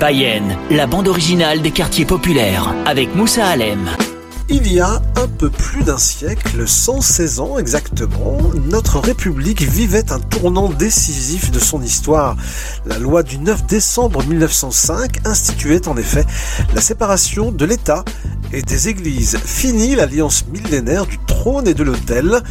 Bayenne, la bande originale des quartiers populaires, avec Moussa Alem. Il y a un peu plus d'un siècle, 116 ans exactement, notre République vivait un tournant décisif de son histoire. La loi du 9 décembre 1905 instituait en effet la séparation de l'État et des églises. Fini l'alliance millénaire du trône et de l'autel.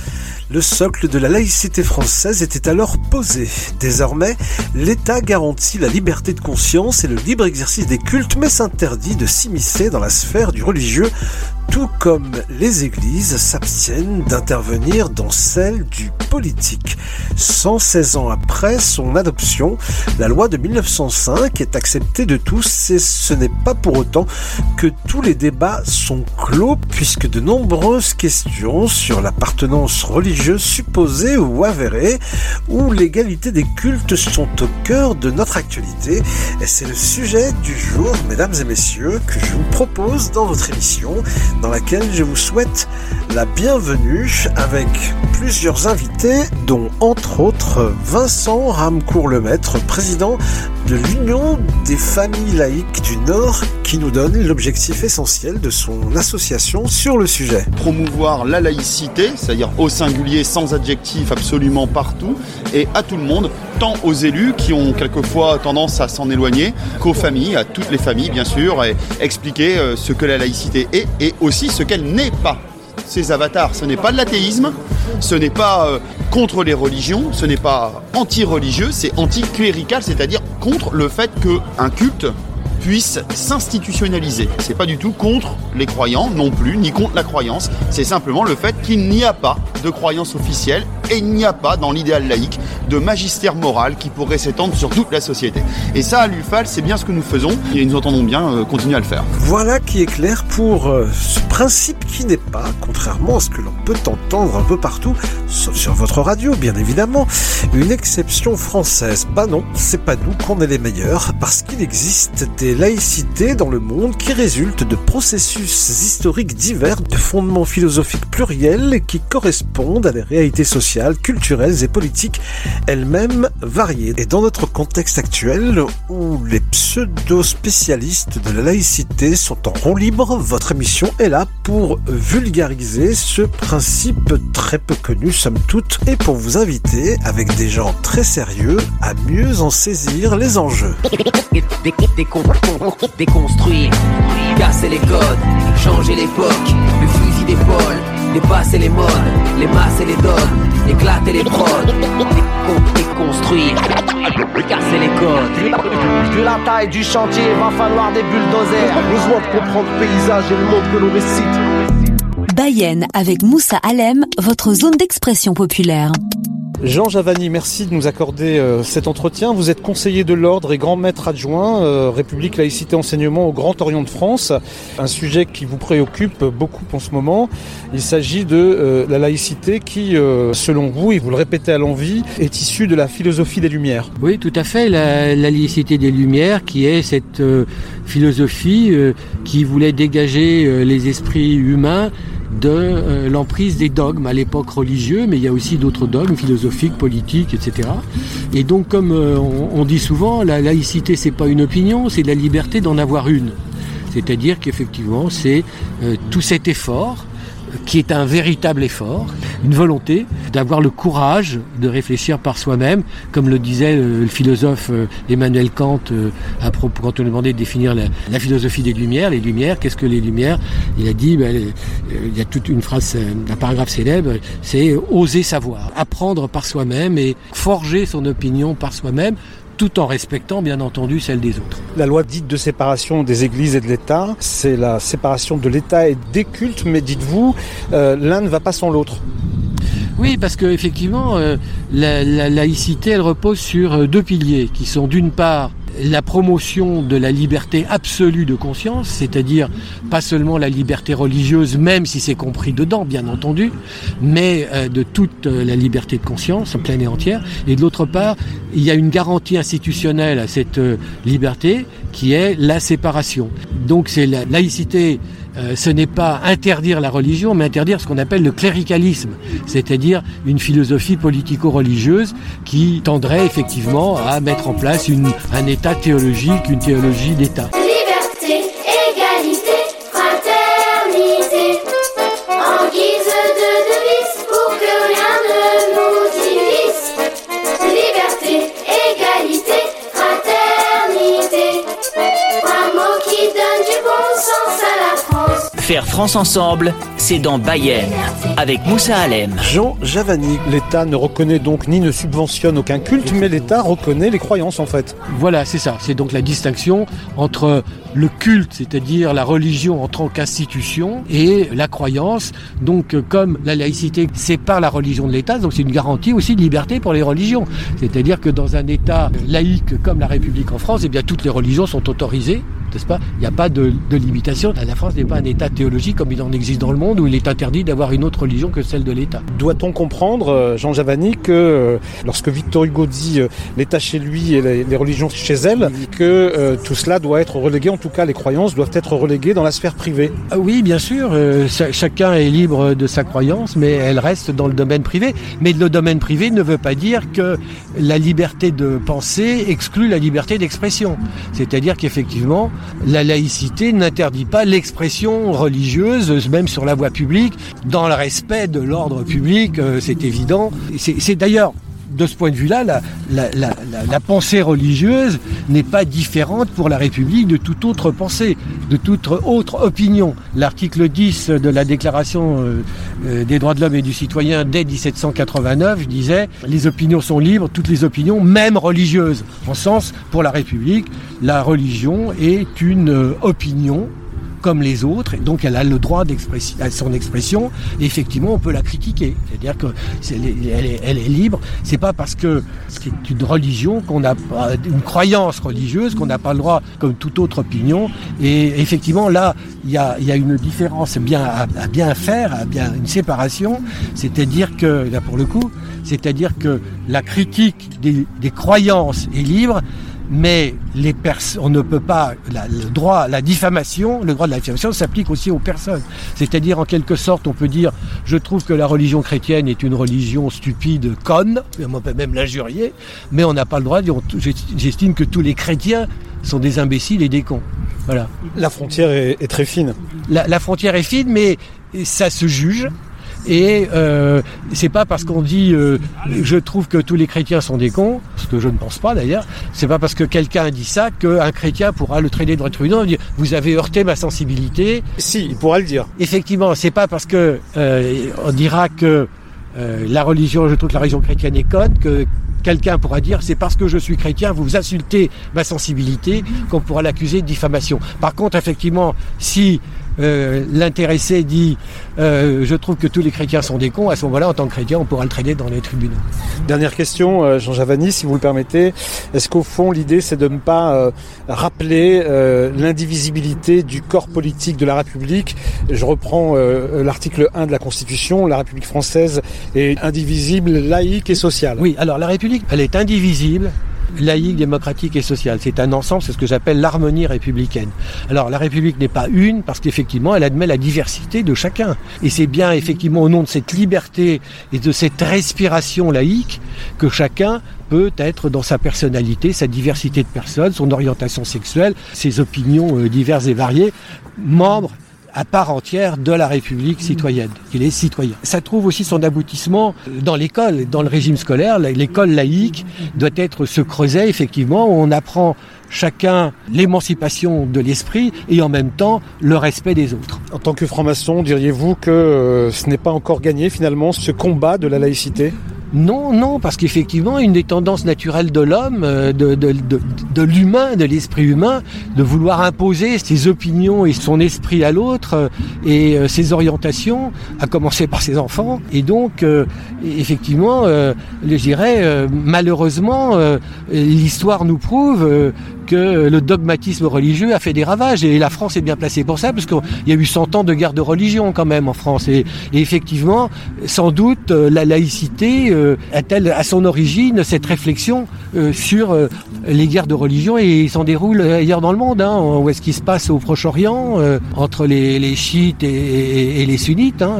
Le socle de la laïcité française était alors posé. Désormais, l'État garantit la liberté de conscience et le libre exercice des cultes, mais s'interdit de s'immiscer dans la sphère du religieux, tout comme les églises s'abstiennent d'intervenir dans celle du politique. 116 ans après son adoption, la loi de 1905 est acceptée de tous et ce n'est pas pour autant que tous les débats sont clos puisque de nombreuses questions sur l'appartenance religieuse supposée ou avérée ou l'égalité des cultes sont au cœur de notre actualité et c'est le sujet du jour, mesdames et messieurs, que je vous propose dans votre émission dans laquelle je vous souhaite la bienvenue avec plusieurs invités, dont entre autres Vincent Ramcourt-Lemaître, président de l'Union des familles laïques du Nord, qui nous donne l'objectif essentiel de son association sur le sujet. Promouvoir la laïcité, c'est-à-dire au singulier, sans adjectif, absolument partout, et à tout le monde, tant aux élus qui ont quelquefois tendance à s'en éloigner, qu'aux familles, à toutes les familles bien sûr, et expliquer euh, ce que la laïcité est et aussi ce qu'elle n'est pas ces avatars. Ce n'est pas de l'athéisme, ce n'est pas euh, contre les religions, ce n'est pas anti-religieux, c'est anti-clérical, c'est-à-dire contre le fait qu'un culte puisse s'institutionnaliser. C'est pas du tout contre les croyants non plus, ni contre la croyance. C'est simplement le fait qu'il n'y a pas de croyance officielle et il n'y a pas dans l'idéal laïque de magistère moral qui pourrait s'étendre sur toute la société. Et ça, à l'UFAL, c'est bien ce que nous faisons et nous entendons bien euh, continuer à le faire. Voilà qui est clair pour euh, ce principe qui n'est pas, contrairement à ce que l'on peut entendre un peu partout, sauf sur votre radio bien évidemment, une exception française. Bah non, c'est pas nous qu'on est les meilleurs, parce qu'il existe des laïcités dans le monde qui résultent de processus historiques divers, de fondements philosophiques pluriels qui correspondent à des réalités sociales, culturelles et politiques elles-mêmes variées. Et dans notre contexte actuel, où les pseudo-spécialistes de la laïcité sont en rond libre, votre émission est là pour vulgariser ce principe très peu connu, somme toute, et pour vous inviter, avec des gens très sérieux, à mieux en saisir les enjeux. Déconstruire, casser les codes, changer l'époque, le fusil d'épaule, dépasser les modes, les masses et les dogmes, éclater les prods, déconstruire, casser les codes. Vu la taille du chantier, va falloir des bulldozers. Besoin de comprendre le paysage et le monde que l'on récite. Bayenne avec Moussa Alem, votre zone d'expression populaire. Jean Javani, merci de nous accorder euh, cet entretien. Vous êtes conseiller de l'ordre et grand maître adjoint euh, République Laïcité Enseignement au Grand Orient de France, un sujet qui vous préoccupe beaucoup en ce moment. Il s'agit de euh, la laïcité qui, selon vous, et vous le répétez à l'envie, est issue de la philosophie des Lumières. Oui, tout à fait. La, la laïcité des Lumières, qui est cette philosophie qui voulait dégager les esprits humains de euh, l'emprise des dogmes à l'époque religieux, mais il y a aussi d'autres dogmes philosophiques, politiques, etc. Et donc, comme euh, on, dit souvent, la laïcité c'est pas une opinion, c'est la liberté d'en avoir une. C'est-à-dire qu'effectivement, c'est euh, tout cet effort qui est un véritable effort, une volonté d'avoir le courage de réfléchir par soi-même, comme le disait le, philosophe euh, Emmanuel Kant euh, à propos, quand on lui demandait de définir la, philosophie des Lumières. Les Lumières, qu'est-ce que les Lumières? Il a dit, ben, euh, il y a toute une phrase, un paragraphe célèbre, c'est oser savoir, apprendre par soi-même et forger son opinion par soi-même tout en respectant bien entendu celle des autres. La loi dite de séparation des églises et de l'État, c'est la séparation de l'État et des cultes, mais dites-vous, euh, l'un ne va pas sans l'autre. Oui, parce qu'effectivement, euh, la, la, laïcité, elle repose sur euh, deux piliers, qui sont d'une part la promotion de la liberté absolue de conscience, c'est-à-dire pas seulement la liberté religieuse, même si c'est compris dedans, bien entendu, mais euh, de toute euh, la liberté de conscience, pleine et entière. Et de l'autre part, il y a une garantie institutionnelle à cette euh, liberté qui est la séparation. Donc c'est la laïcité euh, ce n'est pas interdire la religion, mais interdire ce qu'on appelle le cléricalisme, c'est-à-dire une philosophie politico-religieuse qui tendrait effectivement à mettre en place un État théologique, une théologie d'État. Faire France ensemble, c'est dans Bayern, avec Moussa Halem. Jean Javani, l'État ne reconnaît donc ni ne subventionne aucun culte, mais l'État reconnaît les croyances en fait. Voilà, c'est ça. C'est donc la distinction entre le culte, c'est-à-dire la religion en tant qu'institution, et la croyance. Donc, comme la laïcité sépare la religion de l'État, donc c'est une garantie aussi de liberté pour les religions. C'est-à-dire que dans un État laïque comme la République en France, eh bien toutes les religions sont autorisées n'est-ce pas? Il n'y a pas de, de, limitation. La France n'est pas un État théologique comme il en existe dans le monde où il est interdit d'avoir une autre religion que celle de l'État. Doit-on comprendre, euh, Jean Javani, que euh, lorsque Victor Hugo dit euh, l'État chez lui et les, religions chez elle, que euh, tout cela doit être relégué, en tout cas les croyances doivent être reléguées dans la sphère privée? Ah Oui, bien sûr. chacun est libre de sa croyance, mais elle reste dans le domaine privé. Mais le domaine privé ne veut pas dire que la liberté de penser exclut la liberté d'expression. C'est-à-dire qu'effectivement, la laïcité n'interdit pas l'expression religieuse, même sur la voie publique, dans le respect de l'ordre public, euh, c'est évident. C'est d'ailleurs de ce point de vue-là, la, pensée religieuse n'est pas différente pour la République de toute autre pensée, de toute autre opinion. L'article 10 de la Déclaration euh, des droits de l'homme et du citoyen dès 1789 disait les opinions sont libres, toutes les opinions, même religieuses. En sens, pour la République, la religion est une euh, opinion comme les autres, et donc elle a le droit à son expression, et effectivement on peut la critiquer. C'est-à-dire que est, elle, est, elle est libre. C'est pas parce que c'est une religion qu'on a une croyance religieuse qu'on n'a pas le droit comme toute autre opinion. Et effectivement là, il y a, une différence bien à, bien faire, à bien une séparation. C'est-à-dire que là pour le coup, c'est-à-dire que la critique des croyances est libre mais les on ne peut pas la, le droit la diffamation le droit de la diffamation s'applique aussi aux personnes. C'est-à-dire en quelque sorte on peut dire je trouve que la religion chrétienne est une religion stupide conne on peut même l'injurier mais on n'a pas le droit de dire j'estime que tous les chrétiens sont des imbéciles et des cons. Voilà. La frontière est, est très fine. La, la frontière est fine mais ça se juge et euh, c'est pas parce qu'on dit euh, je trouve que tous les chrétiens sont des cons, ce que je ne pense pas d'ailleurs, c'est pas parce que quelqu'un dit ça qu'un chrétien pourra le traîner devant le tribunal et dire vous avez heurté ma sensibilité. Si, il pourra le dire. Effectivement, c'est pas parce que euh, on dira que euh, la religion, je trouve que la religion chrétienne est conne, que quelqu'un pourra dire c'est parce que je suis chrétien, vous insultez ma sensibilité, qu'on pourra l'accuser de diffamation. Par contre, effectivement, si euh, l'intéressé dit euh, je trouve que tous les chrétiens sont des cons, à ce moment-là, en tant que chrétien, on pourra le traiter dans les tribunaux. Dernière question, euh, Jean Javani, si vous le permettez. Est-ce qu'au fond, l'idée, c'est de ne pas euh, rappeler euh, l'indivisibilité du corps politique de la République? Je reprends euh, l'article 1 de la Constitution. La République française est indivisible, laïque et sociale. Oui, alors la République, elle est indivisible, laïque, démocratique et sociale. C'est un ensemble, c'est ce que j'appelle l'harmonie républicaine. Alors la République n'est pas une parce qu'effectivement elle admet la diversité de chacun. Et c'est bien effectivement au nom de cette liberté et de cette respiration laïque que chacun peut être dans sa personnalité, sa diversité de personnes, son orientation sexuelle, ses opinions euh, diverses et variées, membre à part entière de la République citoyenne, qu'il est citoyen. Ça trouve aussi son aboutissement dans l'école, dans le régime scolaire. L'école laïque doit être ce creuset, effectivement, où on apprend chacun l'émancipation de l'esprit et en même temps le respect des autres. En tant que franc-maçon, diriez-vous que euh, ce n'est pas encore gagné finalement ce combat de la laïcité? Non, non, parce qu'effectivement, une des tendances naturelles de l'homme, euh, de, l'humain, de l'esprit humain, de vouloir imposer ses opinions et son esprit à l'autre euh, et euh, ses orientations, à commencer par ses enfants. Et donc, effectivement, je dirais, malheureusement, l'histoire nous prouve le dogmatisme religieux a fait des ravages et la France est bien placée pour ça parce qu'il y a eu 100 ans de guerre de religion quand même en France et, effectivement, sans doute, la laïcité a-t-elle à son origine cette réflexion sur les guerres de religion et ils s'en déroulent ailleurs dans le monde. Hein, où est-ce qu'il se passe au Proche-Orient entre les, chiites et, les sunnites. Hein,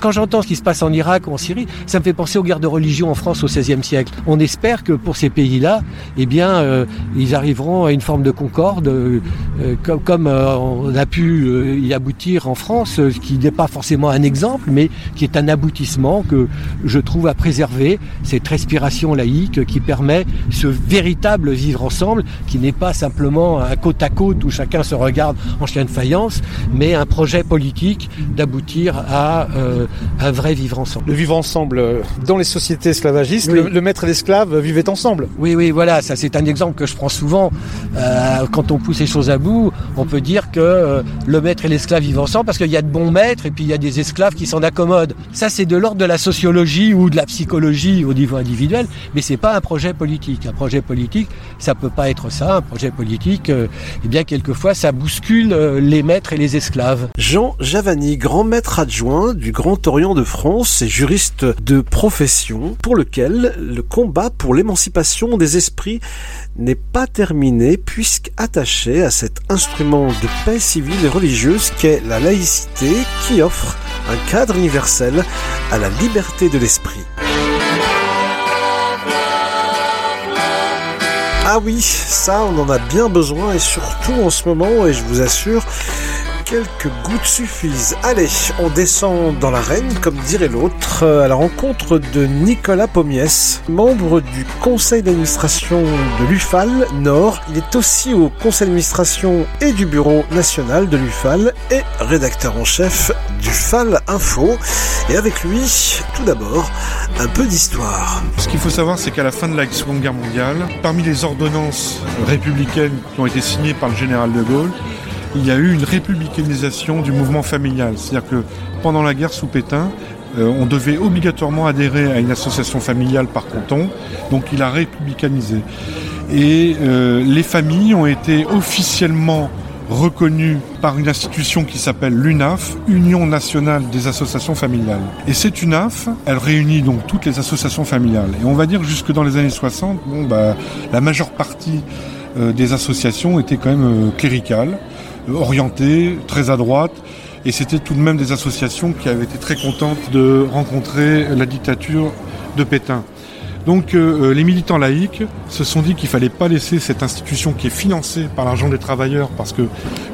quand j'entends ce qui se passe en Irak ou en Syrie, ça me fait penser aux guerres de religion en France au XVIe siècle. On espère que pour ces pays-là, eh bien, euh, ils arriveront une forme de concorde, euh, euh, comme, comme on a pu y aboutir en France, ce qui n'est pas forcément un exemple, mais qui est un aboutissement que je trouve à préserver, cette respiration laïque qui permet ce véritable vivre ensemble, qui n'est pas simplement un côte à côte où chacun se regarde en chien de faïence, mais un projet politique d'aboutir à un vrai vivre ensemble. Le vivre ensemble dans les sociétés esclavagistes, le, maître et l'esclave vivaient ensemble. Oui, oui, voilà, ça c'est un exemple que je prends souvent. Euh, quand on pousse les choses à bout, on peut dire que euh, le maître et l'esclave vivent ensemble parce qu'il y a de bons maîtres et puis il y a des esclaves qui s'en accommodent. Ça c'est de l'ordre de la sociologie ou de la psychologie au niveau individuel, mais c'est pas un projet politique. Un projet politique, ça peut pas être ça. Un projet politique, euh, eh bien quelquefois ça bouscule les maîtres et les esclaves. Jean Javani, grand maître adjoint du Grand Orient de France et juriste de profession, pour lequel le combat pour l'émancipation des esprits n'est pas terminé puisqu'attaché à cet instrument de paix civile et religieuse qu'est la laïcité qui offre un cadre universel à la liberté de l'esprit. Ah oui, ça on en a bien besoin et surtout en ce moment et je vous assure quelques gouttes suffisent. Allez, on descend dans l'arène, comme dirait l'autre, à la rencontre de Nicolas Pommiès, membre du conseil d'administration de l'UFAL Nord. Il est aussi au conseil d'administration et du bureau national de l'UFAL et rédacteur en chef du FAL Info. Et avec lui, tout d'abord, un peu d'histoire. Ce qu'il faut savoir, c'est qu'à la fin de la Seconde Guerre mondiale, parmi les ordonnances républicaines qui ont été signées par le général de Gaulle, il y a eu une républicanisation du mouvement familial. C'est-à-dire que pendant la guerre sous Pétain, euh, on devait obligatoirement adhérer à une association familiale par canton, donc il a républicanisé. Et euh, les familles ont été officiellement reconnues par une institution qui s'appelle l'UNAF, Union nationale des associations familiales. Et cette UNAF, elle réunit donc toutes les associations familiales. Et on va dire jusque dans les années 60, bon, bah, la majeure partie euh, des associations étaient quand même cléricales orientées, très à droite. Et c'était tout de même des associations qui avaient été très contentes de rencontrer la dictature de Pétain. Donc euh, euh, les militants laïcs se sont dit qu'il fallait pas laisser cette institution qui est financée par l'argent des travailleurs, parce que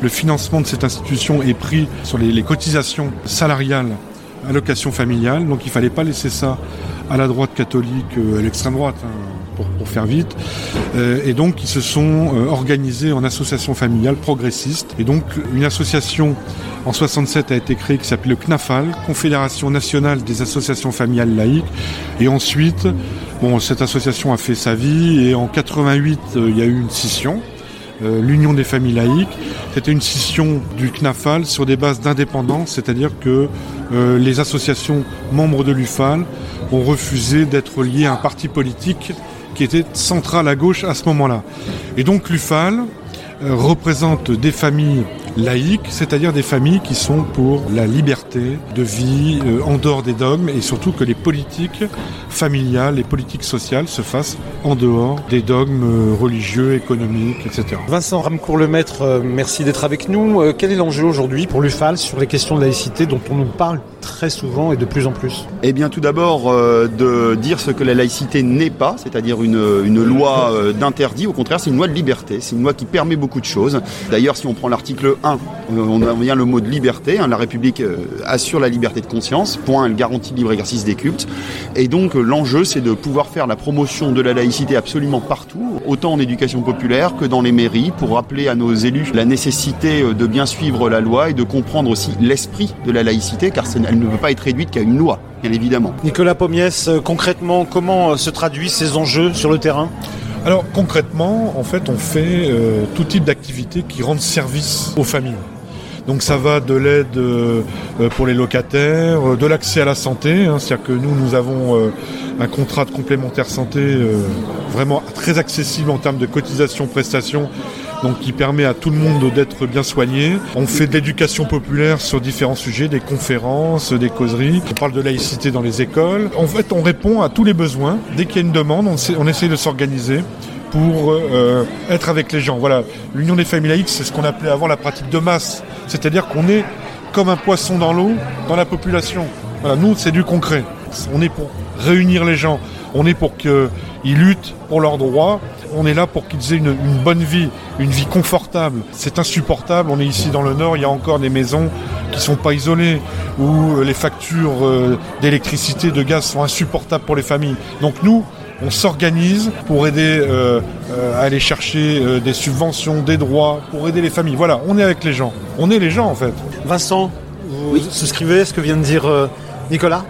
le financement de cette institution est pris sur les, cotisations salariales, allocations familiales, donc il fallait pas laisser ça à la droite catholique, euh, à l'extrême droite. Hein pour, faire vite. Euh, et donc, ils se sont euh, organisés en association familiale progressiste. Et donc, une association en 67 a été créée qui s'appelle le CNAFAL, Confédération nationale des associations familiales laïques. Et ensuite, bon, cette association a fait sa vie. Et en 88, euh, il y a eu une scission. l'Union des familles laïques. C'était une scission du CNAFAL sur des bases d'indépendance, c'est-à-dire que les associations membres de l'UFAL ont refusé d'être liées à un parti politique qui était centrale à gauche à ce moment-là. Et donc l'UFAL euh, représente des familles laïques, c'est-à-dire des familles qui sont pour la liberté de vie euh, en dehors des dogmes et surtout que les politiques familiales, les politiques sociales se fassent en dehors des dogmes euh, religieux, économiques, etc. Vincent Ramcourt-Lemaître, euh, merci d'être avec nous. quel est l'enjeu aujourd'hui pour l'UFAL sur les questions de laïcité dont on nous parle très souvent et de plus en plus? Eh bien tout d'abord de dire ce que la laïcité n'est pas, c'est-à-dire une, une loi d'interdit, au contraire c'est une loi de liberté, c'est une loi qui permet beaucoup de choses. D'ailleurs si on prend l'article 1 on a le mot de liberté. Hein. la République euh, assure la liberté de conscience. Point. Elle garantit le libre exercice des cultes. Et donc euh, l'enjeu, c'est de pouvoir faire la promotion de la laïcité absolument partout, autant en éducation populaire que dans les mairies, pour rappeler à nos élus la nécessité euh, de bien suivre la loi et de comprendre aussi l'esprit de la laïcité, car elle ne peut pas être réduite qu'à une loi, bien évidemment. Nicolas Pommiès, concrètement, comment se traduisent ces enjeux sur le terrain? Alors concrètement, en fait, on fait euh, tout type d'activités qui rendent service aux familles. Donc ça va de l'aide euh, pour les locataires, de l'accès à la santé, hein, c'est-à-dire que nous, nous avons un contrat de complémentaire santé euh, vraiment très accessible en termes de cotisation, prestations, donc qui permet à tout le monde d'être bien soigné. On fait de l'éducation populaire sur différents sujets, des conférences, des causeries. On parle de laïcité dans les écoles. En fait, on répond à tous les besoins. Dès qu'il y a une demande, on, sait- on essaie de s'organiser pour euh, être avec les gens. Voilà, l'union des familles laïques, c'est ce qu'on appelait avant la pratique de masse. C'est-à-dire qu'on est comme un poisson dans l'eau, dans la population. Voilà, nous, c'est du concret. On est pour réunir les gens. On est pour qu'ils luttent pour leurs droits. On est là pour qu'ils aient une, une bonne vie, une vie confortable. C'est insupportable. On est ici dans le Nord, il y a encore des maisons qui sont pas isolées, où euh, les factures euh, d'électricité, de gaz sont insupportables pour les familles. Donc nous, on s'organise pour aider euh, euh, à aller chercher euh, des subventions, des droits, pour aider les familles. Voilà, on est avec les gens. On est les gens en fait. Vincent, vous souscrivez à ce que vient de dire euh, Nicolas?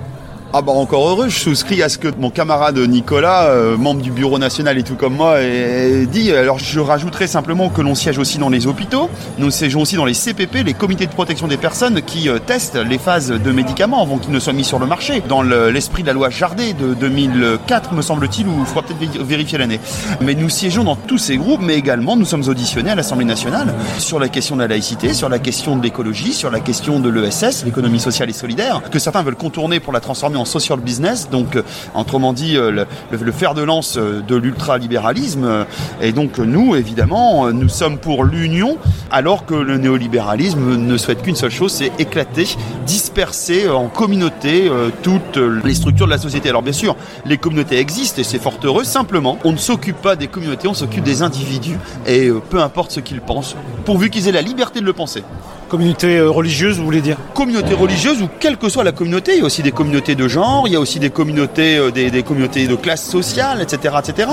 Ah bah encore heureux, je souscris à ce que mon camarade Nicolas, euh, membre du bureau national et tout comme moi, est dit. Alors je rajouterai simplement que l'on siège aussi dans les hôpitaux, nous siégeons aussi dans les CPP, les comités de protection des personnes qui euh, testent les phases de médicaments avant qu'ils ne soient mis sur le marché. Dans le- l'esprit de la loi Jardet de 2004 me semble-t-il, ou il faudra peut-être vé- vérifier l'année. Mais nous siégeons dans tous ces groupes, mais également nous sommes auditionnés à l'Assemblée nationale sur la question de la laïcité, sur la question de l'écologie, sur la question de l'ESS, l'économie sociale et solidaire, que certains veulent contourner pour la transformer social business, donc euh, autrement dit euh, le, le- fer de lance euh, de l'ultralibéralisme. Et donc nous, évidemment, nous sommes pour l'union, alors que le néolibéralisme ne souhaite qu'une seule chose, c'est éclater, disperser en communauté toutes les structures de la société. Alors bien sûr, les communautés existent et c'est fort heureux. Simplement, on ne s'occupe pas des communautés, on s'occupe des individus et peu importe ce qu'ils pensent, pourvu qu'ils aient la liberté de le penser. Communauté euh, religieuse, vous voulez dire Communauté religieuse ou quelle que soit la communauté, il y a aussi des communautés de genre, il y a aussi des communautés, euh, des, des communautés de classe sociale, etc., etc.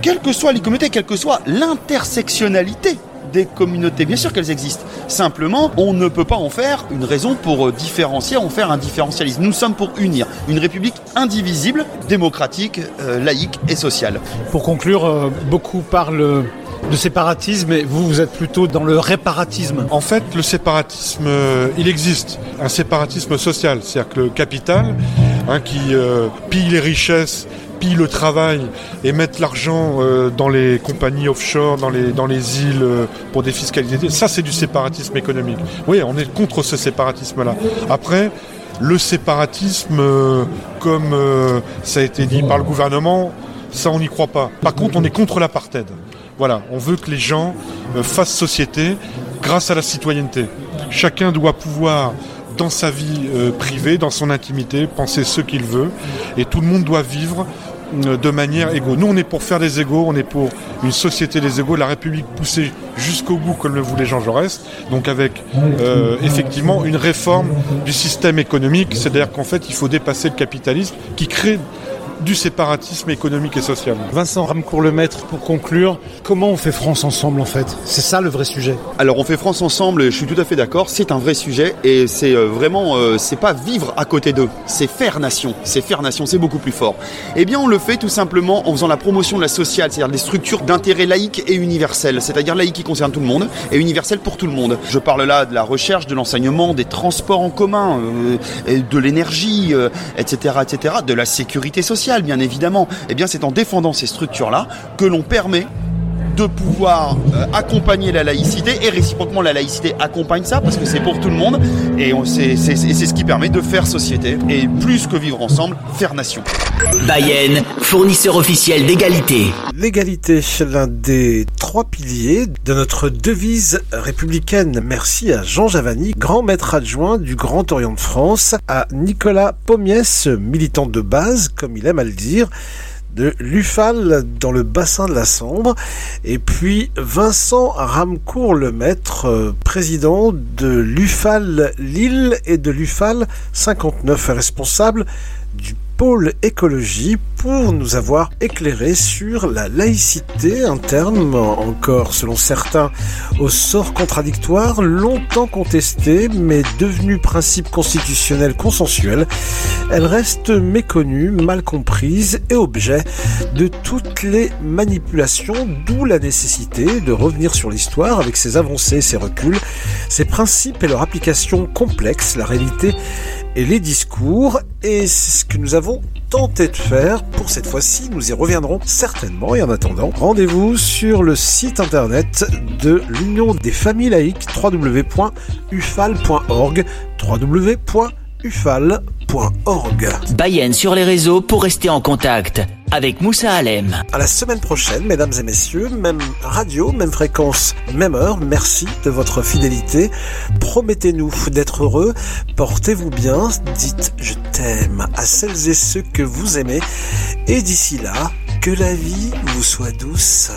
Quelles que soient les communautés, quelle que soit l'intersectionnalité des communautés, bien sûr qu'elles existent. Simplement, on ne peut pas en faire une raison pour euh, différencier, en faire un différentialisme. Nous sommes pour unir une république indivisible, démocratique, euh, laïque et sociale. Pour conclure, euh, beaucoup parlent de séparatisme, vous, vous êtes plutôt dans le réparatisme. En fait, le séparatisme, euh, il existe. Un séparatisme social, c'est-à-dire que le capital, hein, qui euh, pille les richesses, pille le travail et mettre l'argent euh, dans les compagnies offshore, dans les, îles pour défiscaliser, ça c'est du séparatisme économique. Oui, on est contre ce séparatisme-là. Après, le séparatisme, comme ça a été dit par le gouvernement, ça on n'y croit pas. Par contre, on est contre l'apartheid. Voilà, on veut que les gens euh, fassent société grâce à la citoyenneté. Chacun doit pouvoir, dans sa vie euh, privée, dans son intimité, penser ce qu'il veut, et tout le monde doit vivre euh, de manière égaux. Nous, on est pour faire des égaux, on est pour une société des égaux, la République poussée jusqu'au bout, comme le voulait Jean Jaurès, donc avec effectivement une réforme du système économique, c'est-à-dire qu'en fait, il faut dépasser le capitalisme qui crée du séparatisme économique et social. Vincent Ramcourt-Lemaître, pour conclure, comment on fait France ensemble en fait? C'est ça le vrai sujet. Alors on fait France ensemble, je suis tout à fait d'accord, c'est un vrai sujet et c'est euh, vraiment, euh, c'est pas vivre à côté d'eux, c'est faire nation, c'est faire nation, c'est beaucoup plus fort. Eh bien on le fait tout simplement en faisant la promotion de la sociale, c'est-à-dire des structures d'intérêt laïque et universel, c'est-à-dire laïque qui concerne tout le monde et universel pour tout le monde. Je parle là de la recherche, de l'enseignement, des transports en commun, euh, et de l'énergie, euh, etc., etc., de la sécurité sociale bien évidemment. Eh bien c'est en défendant ces structures-là que l'on permet de pouvoir euh, accompagner la laïcité et réciproquement la laïcité accompagne ça parce que c'est pour tout le monde et on- c'est c'est- c'est- c'est ce qui permet de faire société et plus que vivre ensemble, faire nation. Bayenne, fournisseur officiel d'égalité. L'égalité, l'un des trois piliers de notre devise républicaine. Merci à Jean Javani, grand maître adjoint du Grand Orient de France, à Nicolas Pommiès, militant de base, comme il aime à le dire, de l'UFAL dans le bassin de la Sambre, et puis Vincent Ramcourt, le maître, euh, président de l'UFAL Lille et de l'UFAL 59, responsable du pôle écologie pour nous avoir éclairé sur la laïcité, un terme encore selon certains au sort contradictoire, longtemps contesté mais devenu principe constitutionnel consensuel. Elle reste méconnue, mal comprise et objet de toutes les manipulations, d'où la nécessité de revenir sur l'histoire avec ses avancées, ses reculs, ses principes et leur application complexe. La réalité et les discours, et c'est ce que nous avons tenté de faire pour cette fois-ci. Nous y reviendrons certainement, et en attendant, rendez-vous sur le site internet de l'Union des familles laïques www.ufal.org Bayenne sur les réseaux pour rester en contact avec Moussa Alem. À la semaine prochaine, mesdames et messieurs, même radio, même fréquence, même heure. Merci de votre fidélité. Promettez-nous d'être heureux. Portez-vous bien. Dites je t'aime à celles et ceux que vous aimez. Et d'ici là, que la vie vous soit douce.